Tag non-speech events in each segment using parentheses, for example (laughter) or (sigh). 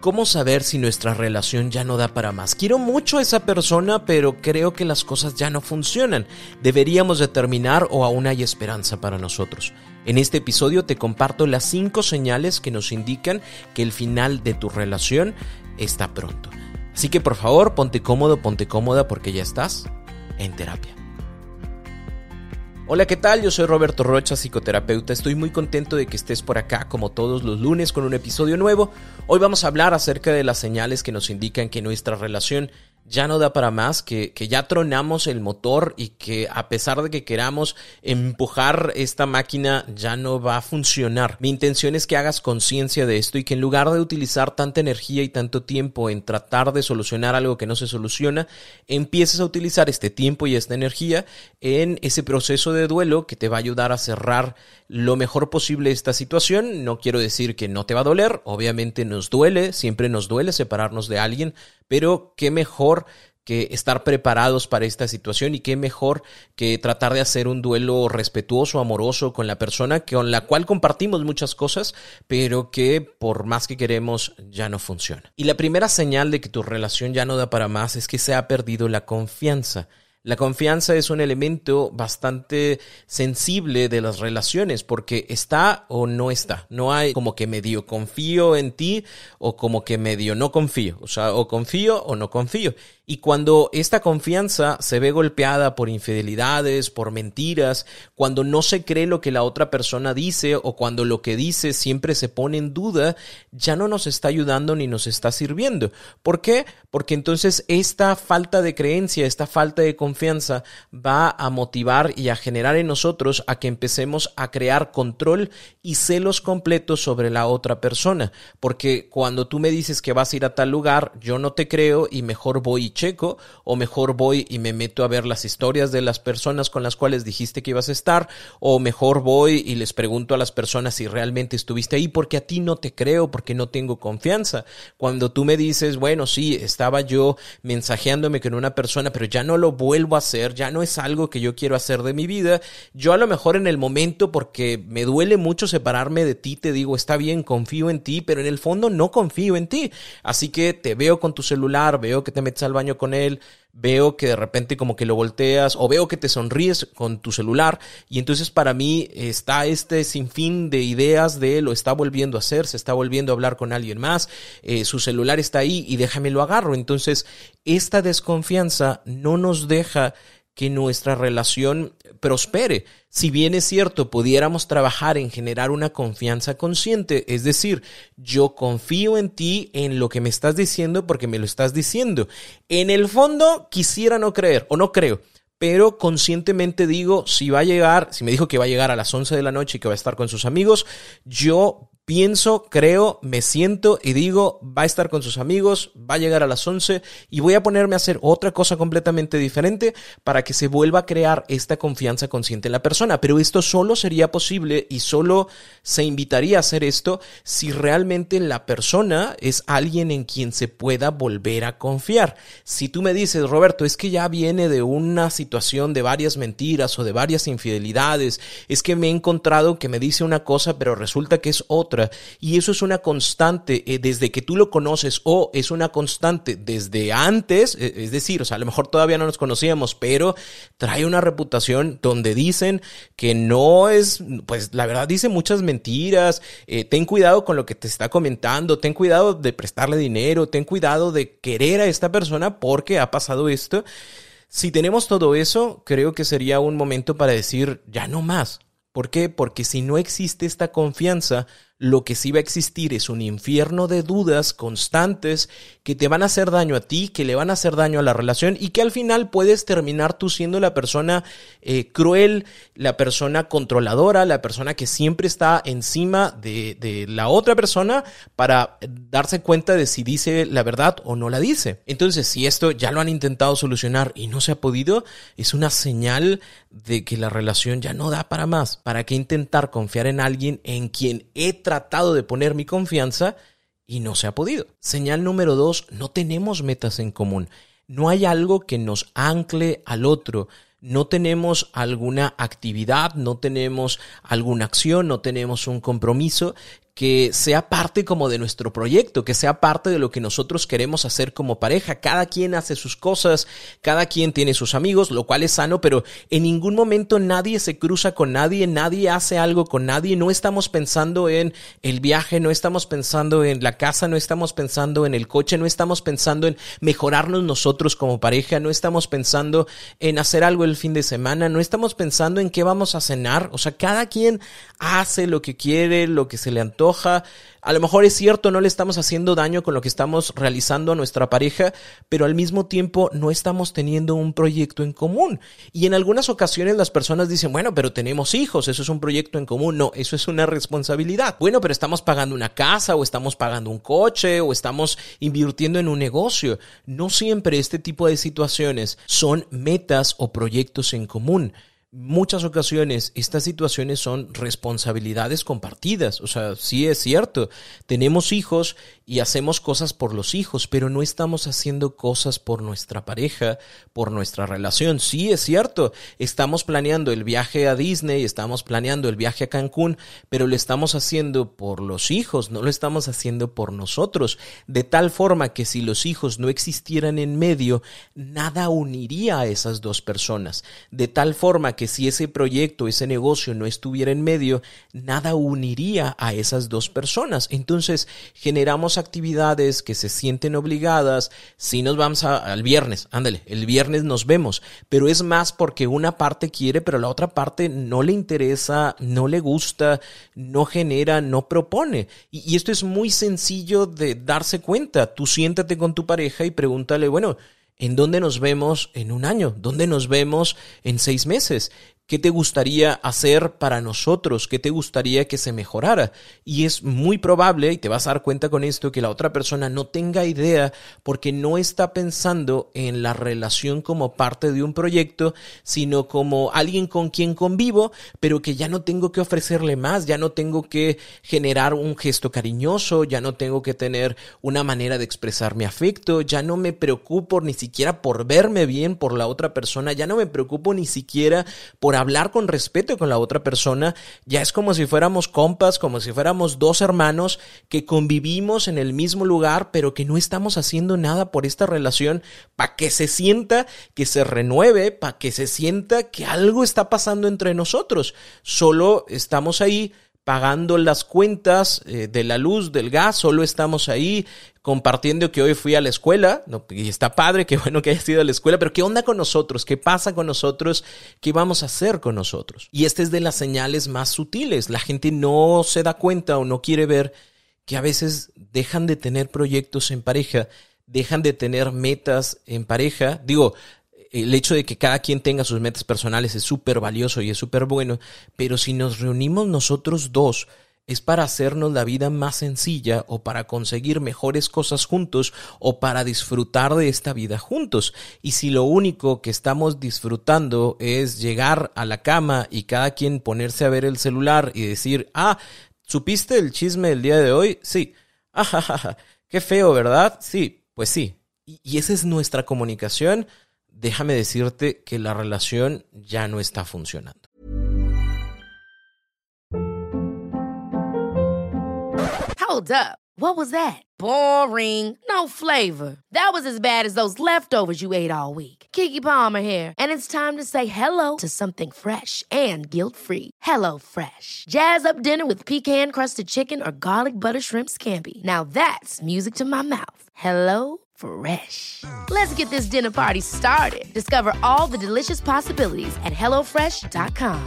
¿Cómo saber si nuestra relación ya no da para más? Quiero mucho a esa persona, pero creo que las cosas ya no funcionan. Deberíamos determinar o aún hay esperanza para nosotros. En este episodio te comparto las 5 señales que nos indican que el final de tu relación está pronto. Así que por favor, ponte cómodo, ponte cómoda porque ya estás en terapia. Hola, ¿qué tal? Yo soy Roberto Rocha, psicoterapeuta. Estoy muy contento de que estés por acá como todos los lunes con un episodio nuevo. Hoy vamos a hablar acerca de las señales que nos indican que nuestra relación ya no da para más, que, que, ya tronamos el motor y que a pesar de que queramos empujar esta máquina ya no va a funcionar. Mi intención es que hagas conciencia de esto y que en lugar de utilizar tanta energía y tanto tiempo en tratar de solucionar algo que no se soluciona, empieces a utilizar este tiempo y esta energía en ese proceso de duelo que te va a ayudar a cerrar lo mejor posible esta situación. No quiero decir que no te va a doler, obviamente nos duele, siempre nos duele separarnos de alguien, pero qué mejor que estar preparados para esta situación y qué mejor que tratar de hacer un duelo respetuoso, amoroso con la persona con la cual compartimos muchas cosas, pero que por más que queremos ya no funciona. Y la primera señal de que tu relación ya no da para más es que se ha perdido la confianza. La confianza es un elemento bastante sensible de las relaciones porque está o no está. No hay como que medio confío en ti o como que medio no confío. O sea, o confío o no confío. Y cuando esta confianza se ve golpeada por infidelidades, por mentiras, cuando no se cree lo que la otra persona dice o cuando lo que dice siempre se pone en duda, ya no nos está ayudando ni nos está sirviendo. ¿Por qué? Porque entonces esta falta de creencia, esta falta de confianza va a motivar y a generar en nosotros a que empecemos a crear control y celos completos sobre la otra persona. Porque cuando tú me dices que vas a ir a tal lugar, yo no te creo y mejor voy checo o mejor voy y me meto a ver las historias de las personas con las cuales dijiste que ibas a estar o mejor voy y les pregunto a las personas si realmente estuviste ahí porque a ti no te creo porque no tengo confianza. Cuando tú me dices, bueno, sí, estaba yo mensajeándome con una persona, pero ya no lo vuelvo a hacer, ya no es algo que yo quiero hacer de mi vida, yo a lo mejor en el momento porque me duele mucho separarme de ti, te digo, está bien, confío en ti, pero en el fondo no confío en ti. Así que te veo con tu celular, veo que te metes al baño con él, veo que de repente como que lo volteas o veo que te sonríes con tu celular y entonces para mí está este sinfín de ideas de lo está volviendo a hacer, se está volviendo a hablar con alguien más, eh, su celular está ahí y déjame lo agarro. Entonces esta desconfianza no nos deja que nuestra relación prospere. Si bien es cierto, pudiéramos trabajar en generar una confianza consciente, es decir, yo confío en ti, en lo que me estás diciendo porque me lo estás diciendo. En el fondo, quisiera no creer o no creo pero conscientemente digo, si va a llegar, si me dijo que va a llegar a las 11 de la noche y que va a estar con sus amigos, yo pienso, creo, me siento y digo, va a estar con sus amigos, va a llegar a las 11 y voy a ponerme a hacer otra cosa completamente diferente para que se vuelva a crear esta confianza consciente en la persona. Pero esto solo sería posible y solo se invitaría a hacer esto si realmente la persona es alguien en quien se pueda volver a confiar. Si tú me dices, Roberto, es que ya viene de una situación de varias mentiras o de varias infidelidades, es que me he encontrado que me dice una cosa pero resulta que es otra, y eso es una constante eh, desde que tú lo conoces o es una constante desde antes, eh, es decir, o sea, a lo mejor todavía no nos conocíamos, pero trae una reputación donde dicen que no es, pues la verdad dice muchas mentiras, eh, ten cuidado con lo que te está comentando, ten cuidado de prestarle dinero, ten cuidado de querer a esta persona porque ha pasado esto. Si tenemos todo eso, creo que sería un momento para decir, ya no más. ¿Por qué? Porque si no existe esta confianza, Lo que sí va a existir es un infierno de dudas constantes que te van a hacer daño a ti, que le van a hacer daño a la relación y que al final puedes terminar tú siendo la persona eh, cruel, la persona controladora, la persona que siempre está encima de, de la otra persona para darse cuenta de si dice la verdad o no la dice. Entonces, si esto ya lo han intentado solucionar y no se ha podido, es una señal de que la relación ya no da para más. ¿Para qué intentar confiar en alguien en quien he tratado de poner mi confianza y no se ha podido? Señal número dos, no tenemos metas en común. No hay algo que nos ancle al otro no tenemos alguna actividad, no tenemos alguna acción, no tenemos un compromiso que sea parte como de nuestro proyecto, que sea parte de lo que nosotros queremos hacer como pareja. Cada quien hace sus cosas, cada quien tiene sus amigos, lo cual es sano, pero en ningún momento nadie se cruza con nadie, nadie hace algo con nadie, no estamos pensando en el viaje, no estamos pensando en la casa, no estamos pensando en el coche, no estamos pensando en mejorarnos nosotros como pareja, no estamos pensando en hacer algo el fin de semana, no estamos pensando en qué vamos a cenar, o sea, cada quien hace lo que quiere, lo que se le a lo mejor es cierto, no le estamos haciendo daño con lo que estamos realizando a nuestra pareja, pero al mismo tiempo no estamos teniendo un proyecto en común. Y en algunas ocasiones las personas dicen, bueno, pero tenemos hijos, eso es un proyecto en común. No, eso es una responsabilidad. Bueno, pero estamos pagando una casa o estamos pagando un coche o estamos invirtiendo en un negocio. No siempre este tipo de situaciones son metas o proyectos en común muchas ocasiones estas situaciones son responsabilidades compartidas. O sea, sí es cierto, tenemos hijos y hacemos cosas por los hijos, pero no estamos haciendo cosas por nuestra pareja, por nuestra relación. Sí es cierto, estamos planeando el viaje a Disney, estamos planeando el viaje a Cancún, pero lo estamos haciendo por los hijos, no lo estamos haciendo por nosotros. De tal forma que si los hijos no existieran en medio, nada uniría a esas dos personas. De tal forma que si ese proyecto, ese negocio no estuviera en medio, nada uniría a esas dos personas. Entonces generamos actividades que se sienten obligadas. Si nos vamos al viernes, ándale, el viernes nos vemos, pero es más porque una parte quiere, pero la otra parte no le interesa, no le gusta, no genera, no propone. Y esto es muy sencillo de darse cuenta. Tú siéntate con tu pareja y pregúntale, bueno, ¿En dónde nos vemos en un año? ¿Dónde nos vemos en seis meses? ¿Qué te gustaría hacer para nosotros? ¿Qué te gustaría que se mejorara? Y es muy probable, y te vas a dar cuenta con esto, que la otra persona no tenga idea porque no está pensando en la relación como parte de un proyecto, sino como alguien con quien convivo, pero que ya no tengo que ofrecerle más, ya no tengo que generar un gesto cariñoso, ya no tengo que tener una manera de expresar mi afecto, ya no me preocupo ni siquiera por verme bien por la otra persona, ya no me preocupo ni siquiera por hablar con respeto con la otra persona, ya es como si fuéramos compas, como si fuéramos dos hermanos que convivimos en el mismo lugar, pero que no estamos haciendo nada por esta relación para que se sienta que se renueve, para que se sienta que algo está pasando entre nosotros. Solo estamos ahí pagando las cuentas eh, de la luz, del gas, solo estamos ahí compartiendo que hoy fui a la escuela, y está padre, qué (laughs) bueno que hayas ido a la escuela, pero ¿qué onda con nosotros? ¿Qué pasa con nosotros? ¿Qué vamos a hacer con nosotros? Y esta es de las señales más sutiles. La gente no se da cuenta o no quiere ver que a veces dejan de tener proyectos en pareja, dejan de tener metas en pareja. Digo, el hecho de que cada quien tenga sus metas personales es súper valioso y es súper bueno, pero si nos reunimos nosotros dos, es para hacernos la vida más sencilla o para conseguir mejores cosas juntos o para disfrutar de esta vida juntos. Y si lo único que estamos disfrutando es llegar a la cama y cada quien ponerse a ver el celular y decir, ah, ¿supiste el chisme del día de hoy? Sí. (laughs) Ah, qué feo, ¿verdad? Sí, pues sí. Y esa es nuestra comunicación déjame decirte que la relación ya no está funcionando. Hold up. What was that? Boring. No flavor. That was as bad as those leftovers you ate all week. Kiki Palmer here, and it's time to say hello to something fresh and guilt-free. Hello Fresh. Jazz up dinner with pecan-crusted chicken or garlic butter shrimp scampi. Now that's music to my mouth. Hello Fresh. Let's get this dinner party started. Discover all the delicious possibilities at HelloFresh.com.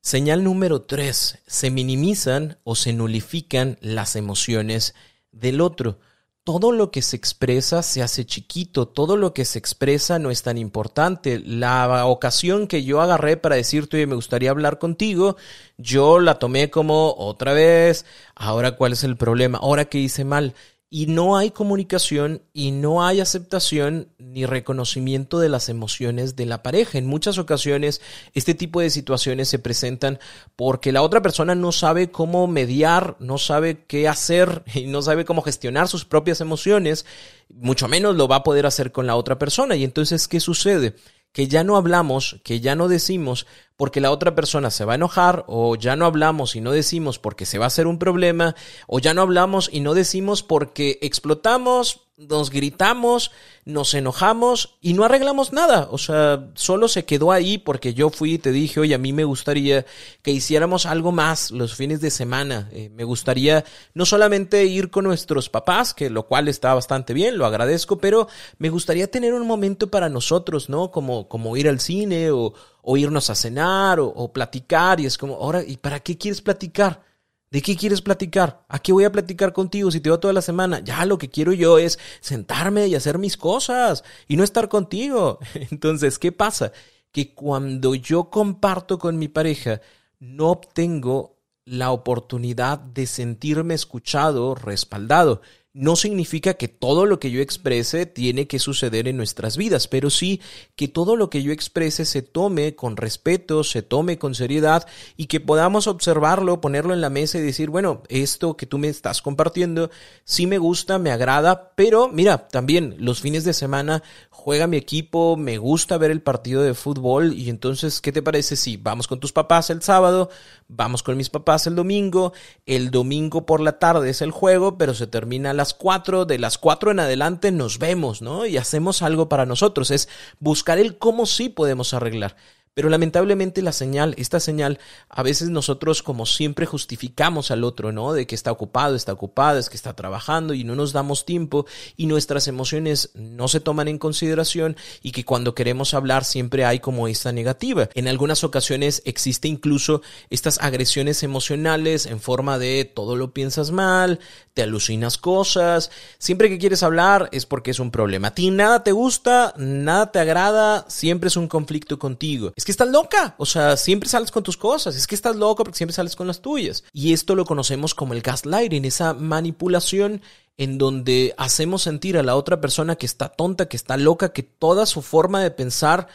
Señal número 3. Se minimizan o se nulifican las emociones del otro todo lo que se expresa se hace chiquito, todo lo que se expresa no es tan importante. La ocasión que yo agarré para decirte, oye, me gustaría hablar contigo, yo la tomé como otra vez, ahora cuál es el problema, ahora que hice mal y no hay comunicación y no hay aceptación ni reconocimiento de las emociones de la pareja. En muchas ocasiones este tipo de situaciones se presentan porque la otra persona no sabe cómo mediar, no sabe qué hacer (laughs) y no sabe cómo gestionar sus propias emociones, mucho menos lo va a poder hacer con la otra persona. Y entonces, ¿qué sucede? que ya no hablamos, que ya no decimos porque la otra persona se va a enojar, o ya no hablamos y no decimos porque se va a hacer un problema, o ya no hablamos y no decimos porque explotamos, nos gritamos, nos enojamos y no arreglamos nada. O sea, solo se quedó ahí porque yo fui y te dije, oye, a mí me gustaría que hiciéramos algo más los fines de semana. Eh, me gustaría no solamente ir con nuestros papás, que lo cual está bastante bien, lo agradezco, pero me gustaría tener un momento para nosotros, ¿no? Como, como ir al cine o, o irnos a cenar o, platicar. Y es como, ahora, ¿y para qué quieres platicar? ¿De qué quieres platicar? ¿A qué voy a platicar contigo si te veo toda la semana? Ya lo que quiero yo es sentarme y hacer mis cosas y no estar contigo. (laughs) Entonces, ¿qué pasa? Que cuando yo comparto con mi pareja, no obtengo la oportunidad de sentirme escuchado, respaldado no significa que todo lo que yo exprese tiene que suceder en nuestras vidas, pero sí que todo lo que yo exprese se tome con respeto, se tome con seriedad y que podamos observarlo, ponerlo en la mesa y decir, bueno, esto que tú me estás compartiendo sí me gusta, me agrada, pero mira, también los fines de semana juega mi equipo, me gusta ver el partido de fútbol y entonces, ¿qué te parece si vamos con tus papás el sábado, vamos con mis papás el domingo, el domingo por la tarde es el juego, pero se termina a las cuatro, de las cuatro en adelante nos vemos, ¿no? Y hacemos algo para nosotros, es buscar el cómo sí podemos arreglar. Pero lamentablemente la señal, esta señal, a veces nosotros como siempre justificamos al otro, ¿no? De que está ocupado, está ocupado, es que está trabajando y no nos damos tiempo y nuestras emociones no se toman en consideración y que cuando queremos hablar siempre hay como esta negativa. En algunas ocasiones existe incluso estas agresiones emocionales en forma de todo lo piensas mal, te alucinas cosas, siempre que quieres hablar es porque es un problema. A ti nada te gusta, nada te agrada, siempre es un conflicto contigo que estás loca. O sea, siempre sales con tus cosas. Es que estás loca porque siempre sales con las tuyas. Y esto lo conocemos como el gaslighting, esa manipulación en donde hacemos sentir a la otra persona que está tonta, que está loca, que toda su forma de pensar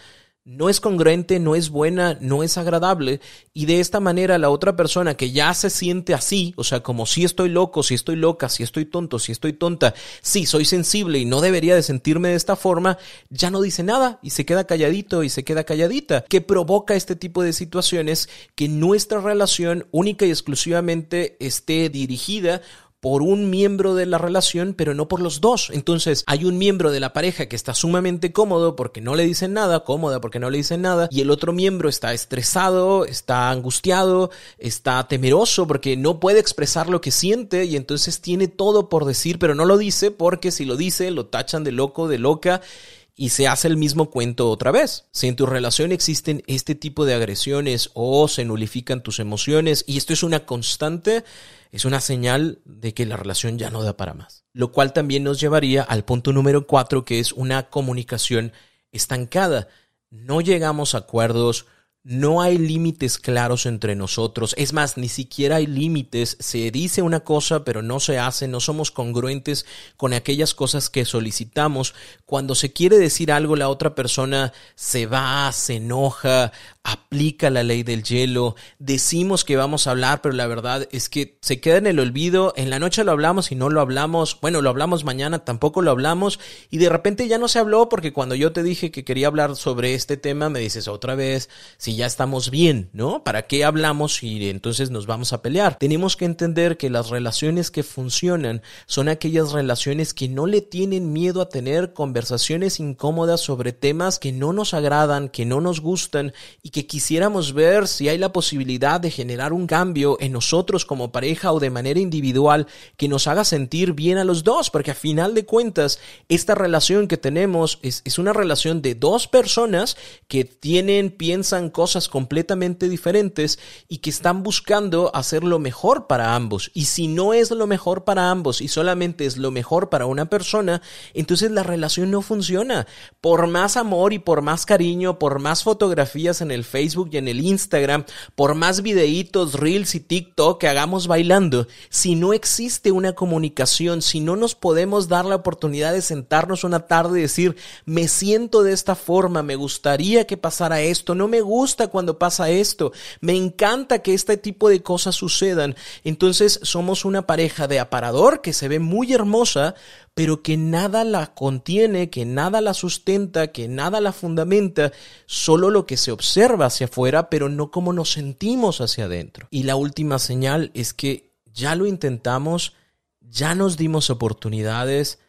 no es congruente, no es buena, no es agradable. Y de esta manera la otra persona que ya se siente así, o sea, como si estoy loco, si estoy loca, si estoy tonto, si estoy tonta, si soy sensible y no debería de sentirme de esta forma, ya no dice nada y se queda calladito y se queda calladita, que provoca este tipo de situaciones que nuestra relación única y exclusivamente esté dirigida por un miembro de la relación, pero no por los dos. Entonces, hay un miembro de la pareja que está sumamente cómodo porque no le dicen nada, cómoda porque no le dicen nada, y el otro miembro está estresado, está angustiado, está temeroso porque no puede expresar lo que siente y entonces tiene todo por decir, pero no lo dice porque si lo dice lo tachan de loco, de loca y se hace el mismo cuento otra vez. Si en tu relación existen este tipo de agresiones o se nulifican tus emociones y esto es una constante, es una señal de que la relación ya no da para más. Lo cual también nos llevaría al punto número cuatro, que es una comunicación estancada. No llegamos a acuerdos, no hay límites claros entre nosotros. Es más, ni siquiera hay límites. Se dice una cosa, pero no se hace. No somos congruentes con aquellas cosas que solicitamos. Cuando se quiere decir algo, la otra persona se va, se enoja, aplica la ley del hielo. Decimos que vamos a hablar, pero la verdad es que se queda en el olvido. En la noche lo hablamos y no lo hablamos. Bueno, lo hablamos mañana, tampoco lo hablamos. Y de repente ya no se habló porque cuando yo te dije que quería hablar sobre este tema, me dices otra vez, ya estamos bien, ¿no? ¿Para qué hablamos y entonces nos vamos a pelear? Tenemos que entender que las relaciones que funcionan son aquellas relaciones que no le tienen miedo a tener conversaciones incómodas sobre temas que no nos agradan, que no nos gustan y que quisiéramos ver si hay la posibilidad de generar un cambio en nosotros como pareja o de manera individual que nos haga sentir bien a los dos, porque a final de cuentas esta relación que tenemos es, una relación de dos personas que tienen, piensan, cosas cosas completamente diferentes y que están buscando hacer lo mejor para ambos. Y si no es lo mejor para ambos y solamente es lo mejor para una persona, entonces la relación no funciona. Por más amor y por más cariño, por más fotografías en el Facebook y en el Instagram, por más videitos, reels y TikTok que hagamos bailando, si no existe una comunicación, si no nos podemos dar la oportunidad de sentarnos una tarde y decir, me siento de esta forma, me gustaría que pasara esto, no me gusta cuando pasa esto, me encanta que este tipo de cosas sucedan, entonces somos una pareja de aparador que se ve muy hermosa, pero que nada la contiene, que nada la sustenta, que nada la fundamenta, solo lo que se observa hacia afuera, pero no como nos sentimos hacia adentro. Y la última señal es que ya lo intentamos, ya nos dimos oportunidades,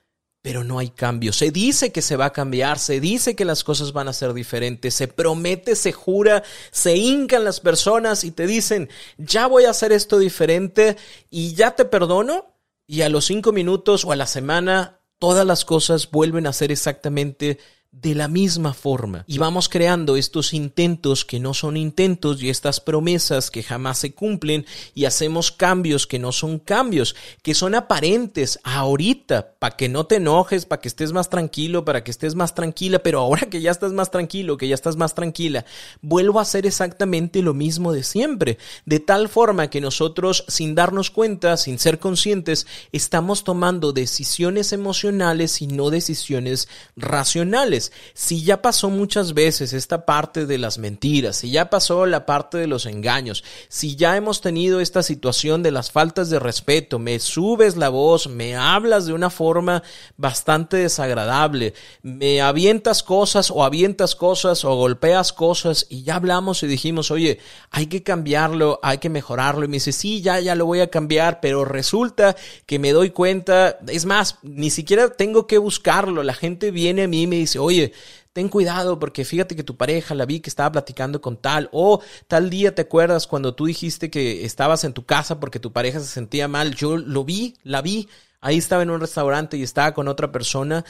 pero no hay cambio. Se dice que se va a cambiar, se dice que las cosas van a ser diferentes, se promete, se jura, se hincan las personas y te dicen, ya voy a hacer esto diferente y ya te perdono. Y a los cinco minutos o a la semana, todas las cosas vuelven a ser exactamente de la misma forma. Y vamos creando estos intentos que no son intentos y estas promesas que jamás se cumplen y hacemos cambios que no son cambios, que son aparentes ahorita, para que no te enojes, para que estés más tranquilo, para que estés más tranquila, pero ahora que ya estás más tranquilo, que ya estás más tranquila, vuelvo a hacer exactamente lo mismo de siempre, de tal forma que nosotros sin darnos cuenta, sin ser conscientes, estamos tomando decisiones emocionales y no decisiones racionales si ya pasó muchas veces esta parte de las mentiras, si ya pasó la parte de los engaños, si ya hemos tenido esta situación de las faltas de respeto, me subes la voz, me hablas de una forma bastante desagradable, me avientas cosas o avientas cosas o golpeas cosas y ya hablamos y dijimos, oye, hay que cambiarlo, hay que mejorarlo. Y me dice, sí, ya, ya lo voy a cambiar, pero resulta que me doy cuenta, es más, ni siquiera tengo que buscarlo, la gente viene a mí y me dice, oye, oye, ten cuidado porque fíjate que tu pareja la vi que estaba platicando con tal o tal día te acuerdas cuando tú dijiste que estabas en tu casa porque tu pareja se sentía mal, yo lo vi, la vi, ahí estaba en un restaurante y estaba con otra persona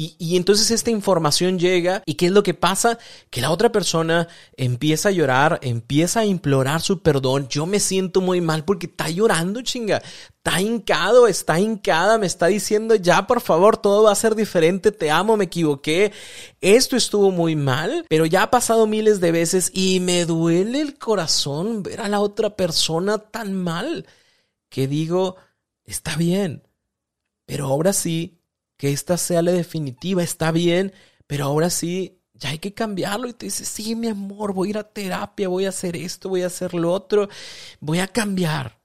y, entonces esta información llega y ¿qué es lo que pasa? Que la otra persona empieza a llorar, empieza a implorar su perdón. Yo me siento muy mal porque está llorando, chinga. Está hincado, está hincada, me está diciendo ya, por favor, todo va a ser diferente, te amo, me equivoqué. Esto estuvo muy mal, pero ya ha pasado miles de veces y me duele el corazón ver a la otra persona tan mal que digo, está bien, pero ahora sí que esta sea la definitiva, está bien, pero ahora sí, ya hay que cambiarlo. Y te dice, sí, mi amor, voy a ir a terapia, voy a hacer esto, voy a hacer lo otro, voy a cambiar,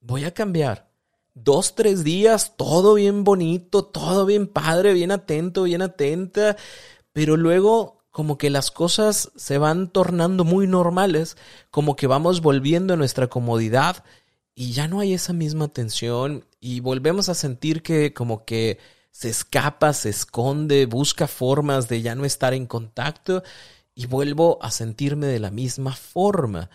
voy a cambiar. Dos, tres días, todo bien bonito, todo bien padre, bien atento, bien atenta, pero luego como que las cosas se van tornando muy normales, como que vamos volviendo a nuestra comodidad y ya no hay esa misma tensión y volvemos a sentir que como que se escapa, se esconde, busca formas de ya no estar en contacto y vuelvo a sentirme de la misma forma.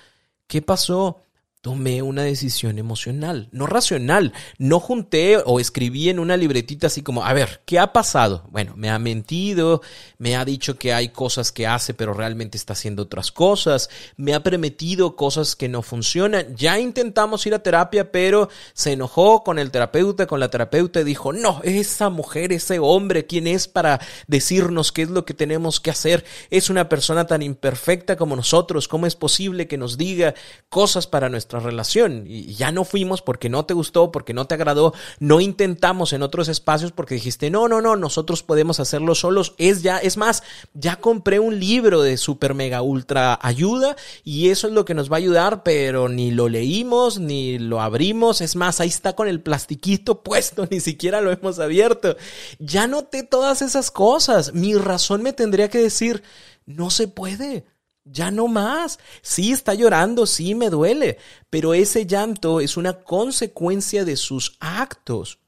¿Qué pasó? Tomé una decisión emocional, no racional. No junté o escribí en una libretita así como, a ver, ¿qué ha pasado? Bueno, me ha mentido, me ha dicho que hay cosas que hace, pero realmente está haciendo otras cosas, me ha prometido cosas que no funcionan. Ya intentamos ir a terapia, pero se enojó con el terapeuta, con la terapeuta y dijo, no, esa mujer, ese hombre, ¿quién es para decirnos qué es lo que tenemos que hacer? Es una persona tan imperfecta como nosotros, ¿cómo es posible que nos diga cosas para relación. Y ya no fuimos porque no te gustó, porque no te agradó, no intentamos en otros espacios porque dijiste, no, no, no, nosotros podemos hacerlo solos, es ya, es más, ya compré un libro de super mega ultra ayuda y eso es lo que nos va a ayudar, pero ni lo leímos, ni lo abrimos, es más, ahí está con el plastiquito (laughs) puesto, ni siquiera lo hemos abierto. Ya noté todas esas cosas, mi razón me tendría que decir, no se puede. Ya no más. Sí está llorando, sí me duele, pero ese llanto es una consecuencia de sus actos.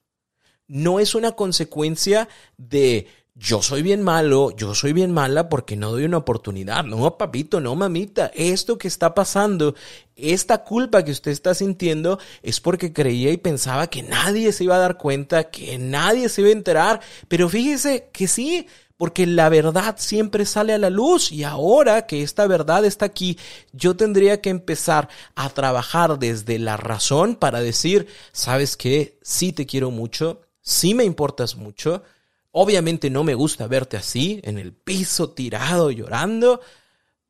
No es una consecuencia de yo soy bien malo, yo soy bien mala porque no doy una oportunidad. No, papito, no, mamita. Esto que está pasando, esta culpa que usted está sintiendo es porque creía y pensaba que nadie se iba a dar cuenta, que nadie se iba a enterar. Pero fíjese que sí, porque la verdad siempre sale a la luz y ahora que esta verdad está aquí, yo tendría que empezar a trabajar desde la razón para decir, sabes que sí te quiero mucho, sí me importas mucho, obviamente no me gusta verte así, en el piso tirado llorando,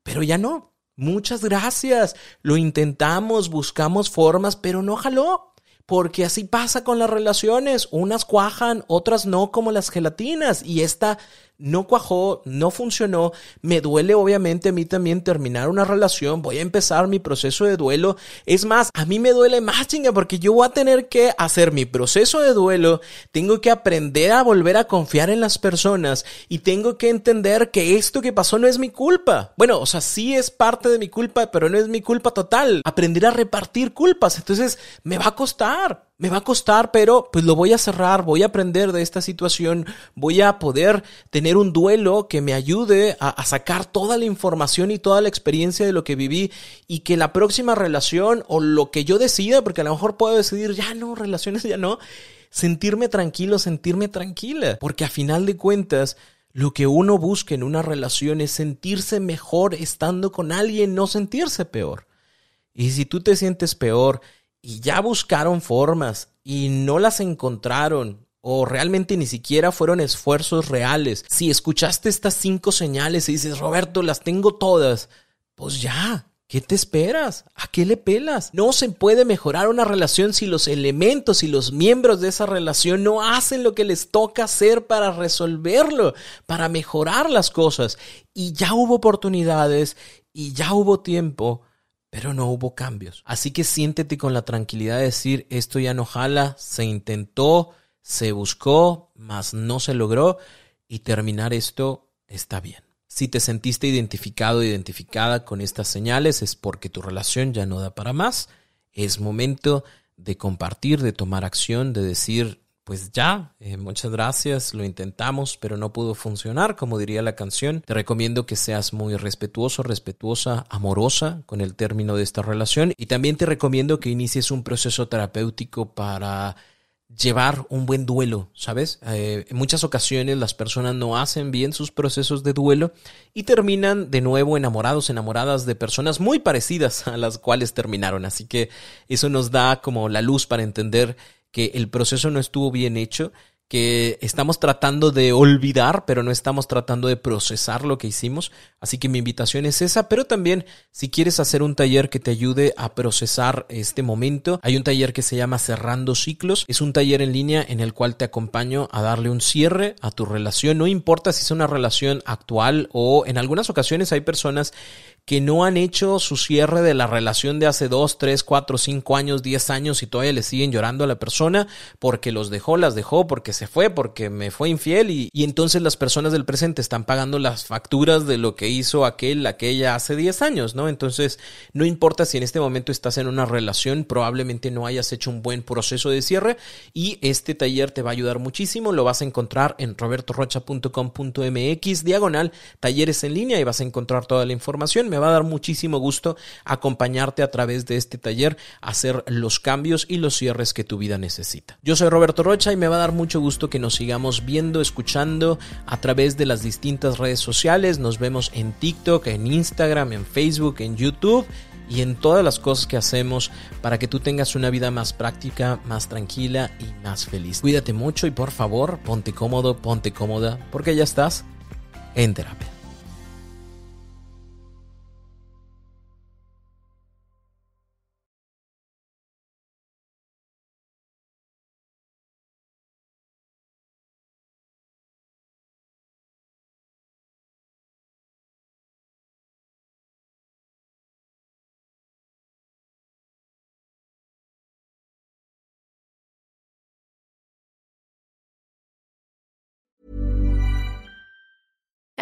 pero ya no. Muchas gracias. Lo intentamos, buscamos formas, pero no jaló porque así pasa con las relaciones, unas cuajan, otras no, como las gelatinas, y esta no cuajó, no funcionó, me duele obviamente a mí también terminar una relación, voy a empezar mi proceso de duelo, es más, a mí me duele más chinga porque yo voy a tener que hacer mi proceso de duelo, tengo que aprender a volver a confiar en las personas y tengo que entender que esto que pasó no es mi culpa. Bueno, o sea, sí es parte de mi culpa, pero no es mi culpa total. Aprender a repartir culpas, entonces me va a costar me va a costar, pero pues lo voy a cerrar, voy a aprender de esta situación, voy a poder tener un duelo que me ayude a, sacar toda la información y toda la experiencia de lo que viví y que la próxima relación o lo que yo decida, porque a lo mejor puedo decidir, ya no, relaciones ya no, sentirme tranquilo, sentirme tranquila, porque a final de cuentas, lo que uno busca en una relación es sentirse mejor estando con alguien, no sentirse peor. Y si tú te sientes peor y ya buscaron formas y no las encontraron o realmente ni siquiera fueron esfuerzos reales. Si escuchaste estas cinco señales y dices, Roberto, las tengo todas, pues ya, ¿Qué te esperas? ¿A qué le pelas? No se puede mejorar una relación si los elementos y los miembros de esa relación no hacen lo que les toca hacer para resolverlo, para mejorar las cosas. Y ya hubo oportunidades y ya hubo tiempo pero no hubo cambios. Así que siéntete con la tranquilidad de decir, esto ya no jala, se intentó, se buscó, mas no se logró y terminar esto está bien. Si te sentiste identificado o identificada con estas señales es porque tu relación ya no da para más. Es momento de compartir, de tomar acción, de decir, pues ya, eh, muchas gracias, lo intentamos, pero no pudo funcionar, como diría la canción. Te recomiendo que seas muy respetuoso, respetuosa, amorosa con el término de esta relación y también te recomiendo que inicies un proceso terapéutico para llevar un buen duelo, ¿sabes? Eh, en muchas ocasiones las personas no hacen bien sus procesos de duelo y terminan de nuevo enamorados, enamoradas de personas muy parecidas a las cuales terminaron. Así que eso nos da como la luz para entender que el proceso no estuvo bien hecho, que estamos tratando de olvidar, pero no estamos tratando de procesar lo que hicimos. Así que mi invitación es esa, pero también si quieres hacer un taller que te ayude a procesar este momento, hay un taller que se llama Cerrando Ciclos. Es un taller en línea en el cual te acompaño a darle un cierre a tu relación. No importa si es una relación actual o en algunas ocasiones hay personas que no han hecho su cierre de la relación de hace 2, 3, 4, 5 años, 10 años y todavía le siguen llorando a la persona porque los dejó, las dejó, porque se fue, porque me fue infiel y, entonces las personas del presente están pagando las facturas de lo que hizo aquel, aquella hace 10 años, ¿no? Entonces, no importa si en este momento estás en una relación, probablemente no hayas hecho un buen proceso de cierre y este taller te va a ayudar muchísimo, lo vas a encontrar en robertorocha.com.mx diagonal talleres en línea y vas a encontrar toda la información va a dar muchísimo gusto acompañarte a través de este taller hacer los cambios y los cierres que tu vida necesita. Yo soy Roberto Rocha y me va a dar mucho gusto que nos sigamos viendo, escuchando a través de las distintas redes sociales. Nos vemos en TikTok, en Instagram, en Facebook, en YouTube y en todas las cosas que hacemos para que tú tengas una vida más práctica, más tranquila y más feliz. Cuídate mucho y por favor, ponte cómodo, ponte cómoda, porque ya estás en terapia.